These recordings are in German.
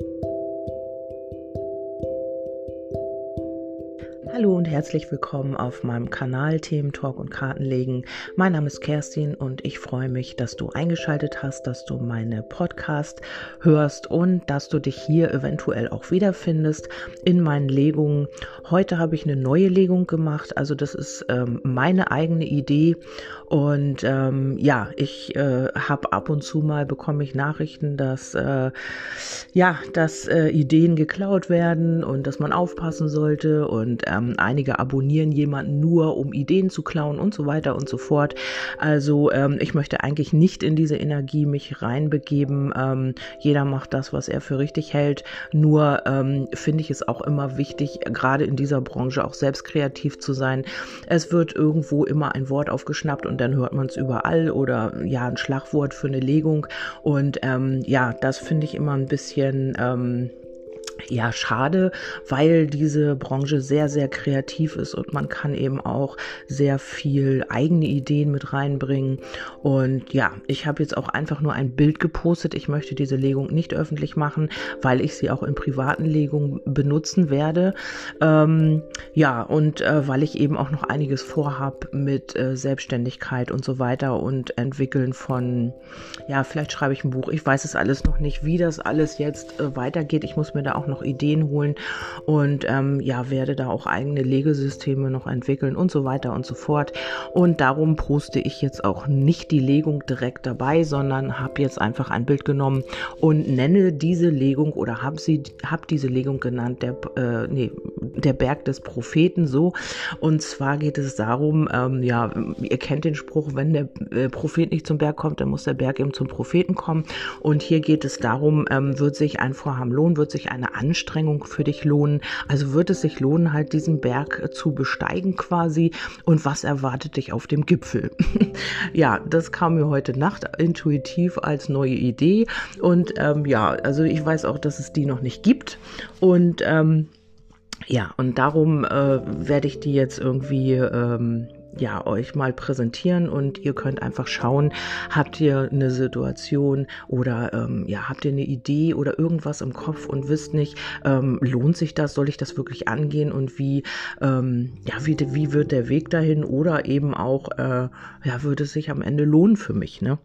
Thank you. Hallo und herzlich willkommen auf meinem Kanal Themen Talk und Kartenlegen. Mein Name ist Kerstin und ich freue mich, dass du eingeschaltet hast, dass du meine Podcast hörst und dass du dich hier eventuell auch wiederfindest in meinen Legungen. Heute habe ich eine neue Legung gemacht, also das ist ähm, meine eigene Idee und ähm, ja, ich äh, habe ab und zu mal bekomme ich Nachrichten, dass äh, ja, dass äh, Ideen geklaut werden und dass man aufpassen sollte und ähm, ähm, einige abonnieren jemanden nur, um Ideen zu klauen und so weiter und so fort. Also ähm, ich möchte eigentlich nicht in diese Energie mich reinbegeben. Ähm, jeder macht das, was er für richtig hält. Nur ähm, finde ich es auch immer wichtig, gerade in dieser Branche auch selbst kreativ zu sein. Es wird irgendwo immer ein Wort aufgeschnappt und dann hört man es überall oder ja, ein Schlagwort für eine Legung. Und ähm, ja, das finde ich immer ein bisschen ähm, ja, schade, weil diese Branche sehr, sehr kreativ ist und man kann eben auch sehr viel eigene Ideen mit reinbringen. Und ja, ich habe jetzt auch einfach nur ein Bild gepostet. Ich möchte diese Legung nicht öffentlich machen, weil ich sie auch in privaten Legungen benutzen werde. Ähm, ja, und äh, weil ich eben auch noch einiges vorhab mit äh, Selbstständigkeit und so weiter und Entwickeln von, ja, vielleicht schreibe ich ein Buch. Ich weiß es alles noch nicht, wie das alles jetzt äh, weitergeht. Ich muss mir da auch noch noch Ideen holen und ähm, ja, werde da auch eigene Legesysteme noch entwickeln und so weiter und so fort. Und darum poste ich jetzt auch nicht die Legung direkt dabei, sondern habe jetzt einfach ein Bild genommen und nenne diese Legung oder habe sie, habe diese Legung genannt, der, äh, nee, der Berg des Propheten so. Und zwar geht es darum, ähm, ja, ihr kennt den Spruch, wenn der äh, Prophet nicht zum Berg kommt, dann muss der Berg eben zum Propheten kommen. Und hier geht es darum, ähm, wird sich ein Vorhaben lohnen, wird sich eine Anstrengung für dich lohnen? Also wird es sich lohnen, halt diesen Berg zu besteigen quasi? Und was erwartet dich auf dem Gipfel? ja, das kam mir heute Nacht intuitiv als neue Idee. Und ähm, ja, also ich weiß auch, dass es die noch nicht gibt. Und ähm, ja, und darum äh, werde ich die jetzt irgendwie ähm, ja, euch mal präsentieren und ihr könnt einfach schauen, habt ihr eine Situation oder ähm, ja, habt ihr eine Idee oder irgendwas im Kopf und wisst nicht, ähm, lohnt sich das, soll ich das wirklich angehen? Und wie, ähm, ja, wie, wie wird der Weg dahin? Oder eben auch, äh, ja, würde es sich am Ende lohnen für mich, ne?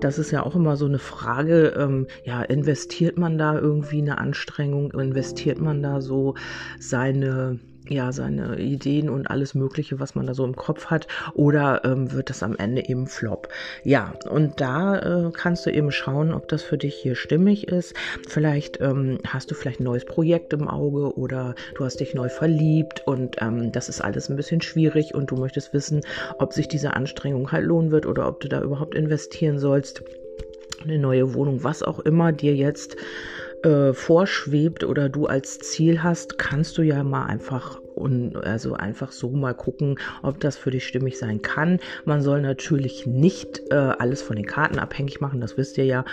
Das ist ja auch immer so eine Frage, ähm, ja, investiert man da irgendwie eine Anstrengung, investiert man da so seine, ja, seine Ideen und alles Mögliche, was man da so im Kopf hat, oder ähm, wird das am Ende eben Flop? Ja, und da äh, kannst du eben schauen, ob das für dich hier stimmig ist. Vielleicht ähm, hast du vielleicht ein neues Projekt im Auge oder du hast dich neu verliebt und ähm, das ist alles ein bisschen schwierig und du möchtest wissen, ob sich diese Anstrengung halt lohnen wird oder ob du da überhaupt investieren sollst. Eine neue Wohnung, was auch immer dir jetzt äh, vorschwebt oder du als Ziel hast, kannst du ja mal einfach und also einfach so mal gucken, ob das für dich stimmig sein kann. Man soll natürlich nicht äh, alles von den Karten abhängig machen, das wisst ihr ja,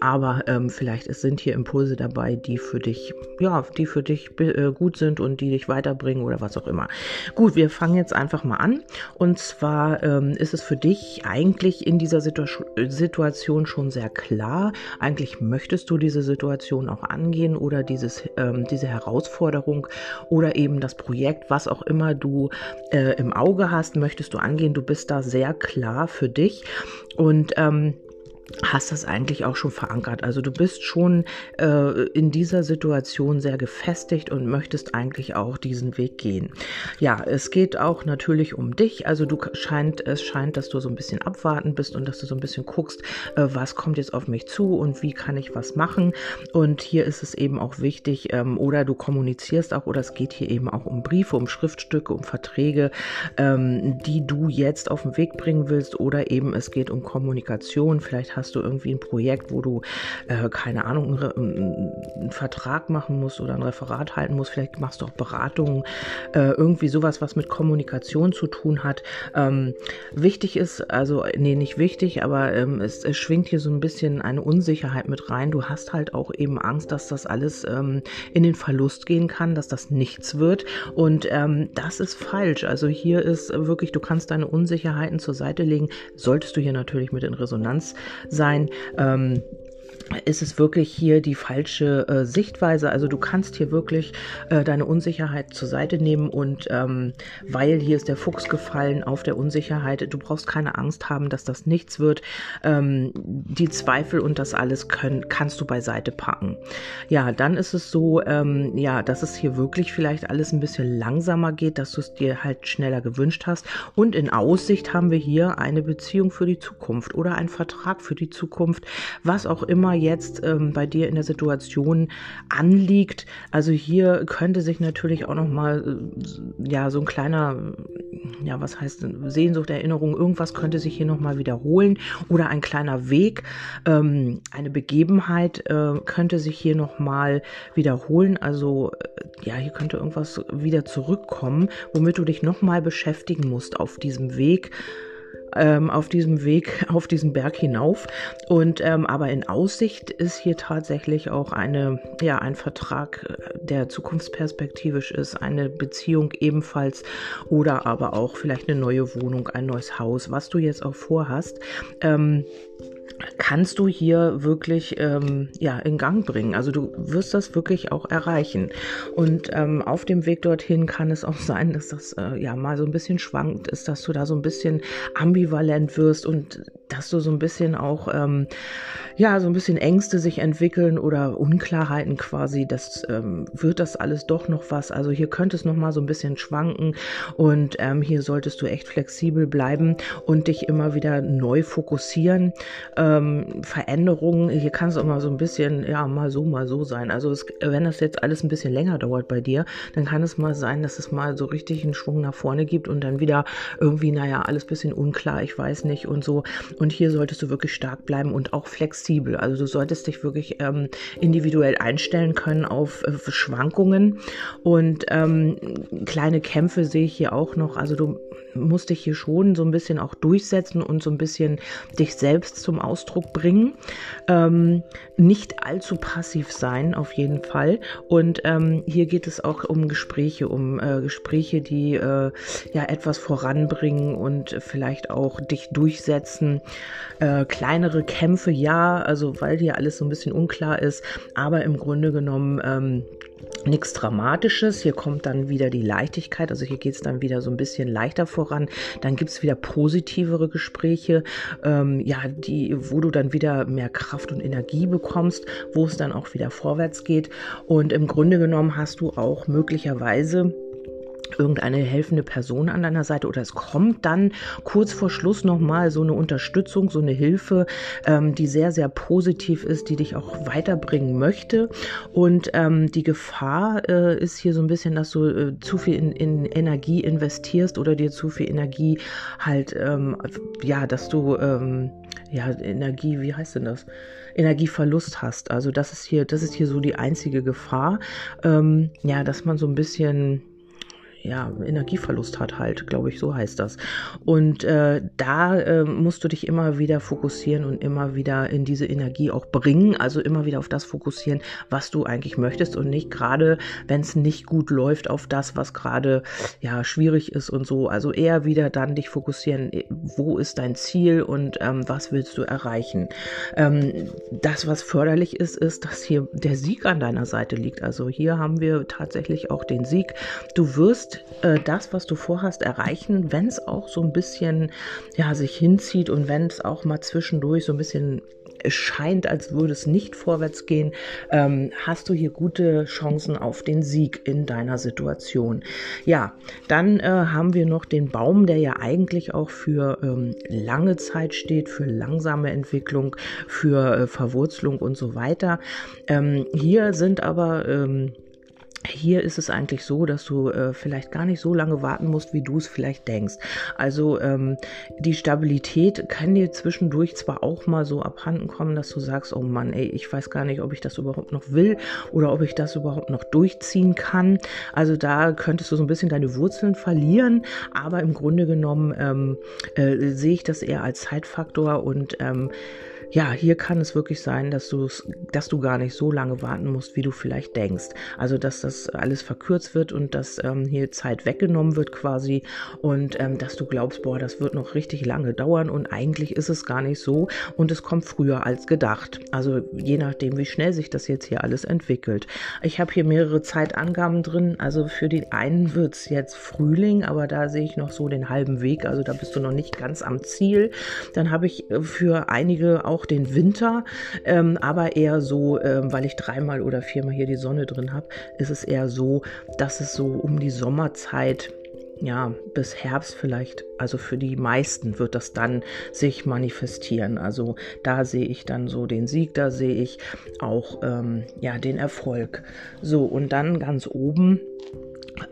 aber ähm, vielleicht sind hier Impulse dabei, die für dich, ja, die für dich äh, gut sind und die dich weiterbringen oder was auch immer. Gut, wir fangen jetzt einfach mal an und zwar ähm, ist es für dich eigentlich in dieser Situ Situation schon sehr klar. Eigentlich möchtest du diese Situation auch angehen oder dieses, ähm, diese Herausforderung oder eben das Projekt Projekt, was auch immer du äh, im Auge hast, möchtest du angehen. Du bist da sehr klar für dich und ähm, hast das eigentlich auch schon verankert. Also du bist schon äh, in dieser Situation sehr gefestigt und möchtest eigentlich auch diesen Weg gehen. Ja, es geht auch natürlich um dich. Also du scheint, es scheint, dass du so ein bisschen abwarten bist und dass du so ein bisschen guckst, äh, was kommt jetzt auf mich zu und wie kann ich was machen. Und hier ist es eben auch wichtig, ähm, oder du kommunizierst auch, oder es geht hier eben auch um Briefe, um Schriftstücke, um Verträge, ähm, die du jetzt auf den Weg bringen willst, oder eben es geht um Kommunikation. Vielleicht hast du irgendwie ein Projekt, wo du, äh, keine Ahnung, einen, einen, Vertrag machen musst oder ein Referat halten musst. Vielleicht machst du auch Beratungen, äh, irgendwie sowas, was mit Kommunikation zu tun hat. Ähm, wichtig ist, also, nee, nicht wichtig, aber ähm, es, es, schwingt hier so ein bisschen eine Unsicherheit mit rein. Du hast halt auch eben Angst, dass das alles ähm, in den Verlust gehen kann, dass das nichts wird. Und ähm, das ist falsch. Also hier ist wirklich, du kannst deine Unsicherheiten zur Seite legen. Solltest du hier natürlich mit in Resonanz sein. Ähm, ist es wirklich hier die falsche äh, Sichtweise. Also du kannst hier wirklich äh, deine Unsicherheit zur Seite nehmen und ähm, weil hier ist der Fuchs gefallen auf der Unsicherheit, du brauchst keine Angst haben, dass das nichts wird. Ähm, die Zweifel und das alles können, kannst du beiseite packen. Ja, dann ist es so, ähm, ja, dass es hier wirklich vielleicht alles ein bisschen langsamer geht, dass du es dir halt schneller gewünscht hast. Und in Aussicht haben wir hier eine Beziehung für die Zukunft oder einen Vertrag für die Zukunft, was auch immer jetzt ähm, bei dir in der Situation anliegt. Also hier könnte sich natürlich auch noch mal äh, ja so ein kleiner ja was heißt Sehnsucht, Erinnerung, irgendwas könnte sich hier noch mal wiederholen oder ein kleiner Weg, ähm, eine Begebenheit äh, könnte sich hier noch mal wiederholen. Also äh, ja hier könnte irgendwas wieder zurückkommen, womit du dich noch mal beschäftigen musst auf diesem Weg ähm, auf diesem Weg, auf diesen Berg hinauf. Und ähm, aber in Aussicht ist hier tatsächlich auch eine, ja, ein Vertrag, der zukunftsperspektivisch ist, eine Beziehung ebenfalls oder aber auch vielleicht eine neue Wohnung, ein neues Haus, was du jetzt auch vorhast. Ähm, kannst du hier wirklich ähm, ja, in Gang bringen. Also du wirst das wirklich auch erreichen. Und ähm, auf dem Weg dorthin kann es auch sein, dass das äh, ja mal so ein bisschen schwankt ist, dass du da so ein bisschen ambivalent wirst und dass du so ein bisschen auch ähm, ja so ein bisschen Ängste sich entwickeln oder Unklarheiten quasi. Das ähm, wird das alles doch noch was. Also hier könnte es noch mal so ein bisschen schwanken und ähm, hier solltest du echt flexibel bleiben und dich immer wieder neu fokussieren. Ähm, Veränderungen, hier kann es auch mal so ein bisschen ja mal so mal so sein. Also es, wenn das jetzt alles ein bisschen länger dauert bei dir, dann kann es mal sein, dass es mal so richtig einen Schwung nach vorne gibt und dann wieder irgendwie naja alles bisschen unklar, ich weiß nicht und so. Und hier solltest du wirklich stark bleiben und auch flexibel. Also du solltest dich wirklich ähm, individuell einstellen können auf äh, Schwankungen. Und ähm, kleine Kämpfe sehe ich hier auch noch. Also du musst dich hier schon so ein bisschen auch durchsetzen und so ein bisschen dich selbst zum Ausdruck bringen. Ähm, nicht allzu passiv sein, auf jeden Fall. Und ähm, hier geht es auch um Gespräche, um äh, Gespräche, die äh, ja etwas voranbringen und vielleicht auch dich durchsetzen. Äh, kleinere Kämpfe, ja, also weil hier alles so ein bisschen unklar ist, aber im Grunde genommen ähm, nichts Dramatisches. Hier kommt dann wieder die Leichtigkeit, also hier geht es dann wieder so ein bisschen leichter voran. Dann gibt es wieder positivere Gespräche, ähm, ja, die, wo du dann wieder mehr Kraft und Energie bekommst, wo es dann auch wieder vorwärts geht. Und im Grunde genommen hast du auch möglicherweise irgendeine helfende Person an deiner Seite oder es kommt dann kurz vor Schluss nochmal so eine Unterstützung, so eine Hilfe, ähm, die sehr, sehr positiv ist, die dich auch weiterbringen möchte. Und ähm, die Gefahr äh, ist hier so ein bisschen, dass du äh, zu viel in, in, Energie investierst oder dir zu viel Energie halt, ähm, ja, dass du, ähm, ja, Energie, wie heißt denn das? Energieverlust hast. Also das ist hier, das ist hier so die einzige Gefahr, ähm, ja, dass man so ein bisschen ja, Energieverlust hat halt, glaube ich, so heißt das. Und äh, da äh, musst du dich immer wieder fokussieren und immer wieder in diese Energie auch bringen, also immer wieder auf das fokussieren, was du eigentlich möchtest und nicht gerade, wenn es nicht gut läuft, auf das, was gerade ja schwierig ist und so. Also eher wieder dann dich fokussieren, wo ist dein Ziel und ähm, was willst du erreichen. Ähm, das, was förderlich ist, ist, dass hier der Sieg an deiner Seite liegt. Also hier haben wir tatsächlich auch den Sieg. Du wirst äh, das, was du vorhast, erreichen, wenn es auch so ein bisschen ja, sich hinzieht und wenn es auch mal zwischendurch so ein bisschen scheint, als würde es nicht vorwärts gehen, ähm, hast du hier gute Chancen auf den Sieg in deiner Situation. Ja, dann äh, haben wir noch den Baum, der ja eigentlich auch für ähm, lange Zeit steht, für langsame Entwicklung, für äh, Verwurzelung und so weiter. Ähm, hier sind aber ähm, hier ist es eigentlich so, dass du äh, vielleicht gar nicht so lange warten musst, wie du es vielleicht denkst. Also ähm, die Stabilität kann dir zwischendurch zwar auch mal so abhanden kommen, dass du sagst, oh Mann, ey, ich weiß gar nicht, ob ich das überhaupt noch will oder ob ich das überhaupt noch durchziehen kann. Also da könntest du so ein bisschen deine Wurzeln verlieren, aber im Grunde genommen ähm, äh, sehe ich das eher als Zeitfaktor und ähm, ja, hier kann es wirklich sein, dass du dass du gar nicht so lange warten musst, wie du vielleicht denkst. Also dass das alles verkürzt wird und dass ähm, hier Zeit weggenommen wird quasi und ähm, dass du glaubst, boah, das wird noch richtig lange dauern und eigentlich ist es gar nicht so und es kommt früher als gedacht. Also je nachdem, wie schnell sich das jetzt hier alles entwickelt. Ich habe hier mehrere Zeitangaben drin. Also für den einen wird es jetzt Frühling, aber da sehe ich noch so den halben Weg. Also da bist du noch nicht ganz am Ziel. Dann habe ich äh, für einige auch den Winter, ähm, aber eher so, ähm, weil ich dreimal oder viermal hier die Sonne drin habe, ist es eher so, dass es so um die Sommerzeit ja, bis Herbst vielleicht, also für die meisten wird das dann sich manifestieren. Also da sehe ich dann so den Sieg, da sehe ich auch ähm, ja den Erfolg. So und dann ganz oben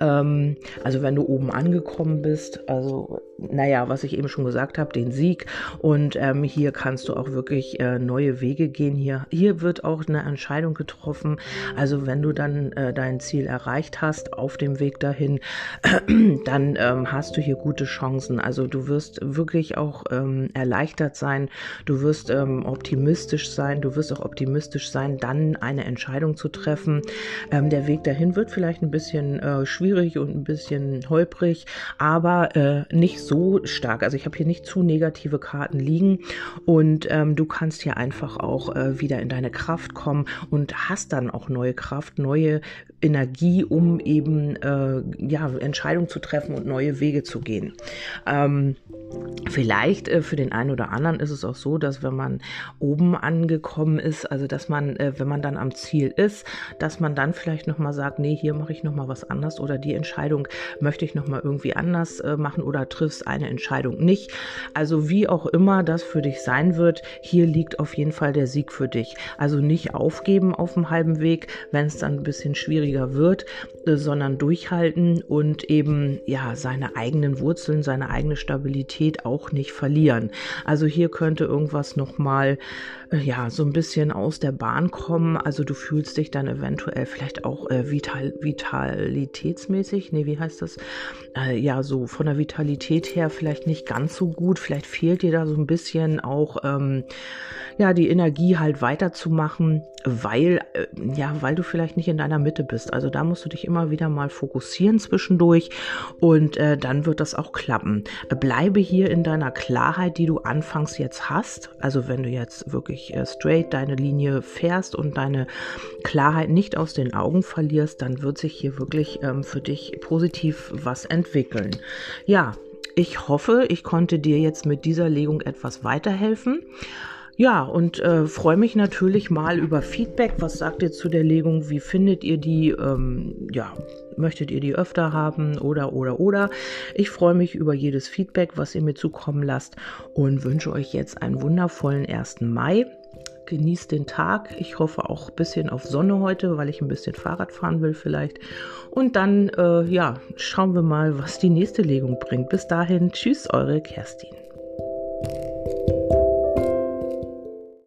ähm, also wenn du oben angekommen bist, also naja, was ich eben schon gesagt habe, den Sieg. Und ähm, hier kannst du auch wirklich äh, neue Wege gehen. Hier, hier wird auch eine Entscheidung getroffen. Also wenn du dann äh, dein Ziel erreicht hast auf dem Weg dahin, dann ähm, hast du hier gute Chancen. Also du wirst wirklich auch ähm, erleichtert sein. Du wirst ähm, optimistisch sein. Du wirst auch optimistisch sein, dann eine Entscheidung zu treffen. Ähm, der Weg dahin wird vielleicht ein bisschen äh, schwierig und ein bisschen holprig, aber äh, nicht so stark. Also ich habe hier nicht zu negative Karten liegen und ähm, du kannst hier einfach auch äh, wieder in deine Kraft kommen und hast dann auch neue Kraft, neue Energie, um eben äh, ja, Entscheidungen zu treffen und neue Wege zu gehen. Ähm, vielleicht äh, für den einen oder anderen ist es auch so, dass wenn man oben angekommen ist, also dass man, äh, wenn man dann am Ziel ist, dass man dann vielleicht nochmal sagt, nee, hier mache ich nochmal was anders oder die Entscheidung möchte ich nochmal irgendwie anders äh, machen oder triffst eine Entscheidung nicht. Also wie auch immer das für dich sein wird, hier liegt auf jeden Fall der Sieg für dich. Also nicht aufgeben auf dem halben Weg, wenn es dann ein bisschen schwieriger wird, äh, sondern durchhalten und eben ja seine eigenen Wurzeln, seine eigene Stabilität auch nicht verlieren. Also hier könnte irgendwas noch mal äh, ja so ein bisschen aus der Bahn kommen. Also du fühlst dich dann eventuell vielleicht auch äh, vital, vitalitätsmäßig, nee, wie heißt das? Äh, ja, so von der Vitalität her vielleicht nicht ganz so gut. Vielleicht fehlt dir da so ein bisschen auch ähm, ja die Energie halt weiterzumachen, weil äh, ja, weil du vielleicht nicht in deiner Mitte bist. Also da musst du dich immer wieder mal fokussieren zwischendurch und äh, dann wird das auch klappen. Bleibe hier in deiner Klarheit, die du anfangs jetzt hast. Also wenn du jetzt wirklich äh, straight deine Linie fährst und deine Klarheit nicht aus den Augen verlierst, dann wird sich hier wirklich ähm, für dich positiv was entwickeln. Ja, ich hoffe, ich konnte dir jetzt mit dieser Legung etwas weiterhelfen. Ja, und äh, freue mich natürlich mal über Feedback. Was sagt ihr zu der Legung? Wie findet ihr die? Ähm, ja, möchtet ihr die öfter haben oder oder oder? Ich freue mich über jedes Feedback, was ihr mir zukommen lasst und wünsche euch jetzt einen wundervollen 1. Mai. Genießt den Tag. Ich hoffe auch ein bisschen auf Sonne heute, weil ich ein bisschen Fahrrad fahren will vielleicht. Und dann, äh, ja, schauen wir mal, was die nächste Legung bringt. Bis dahin, tschüss, eure Kerstin.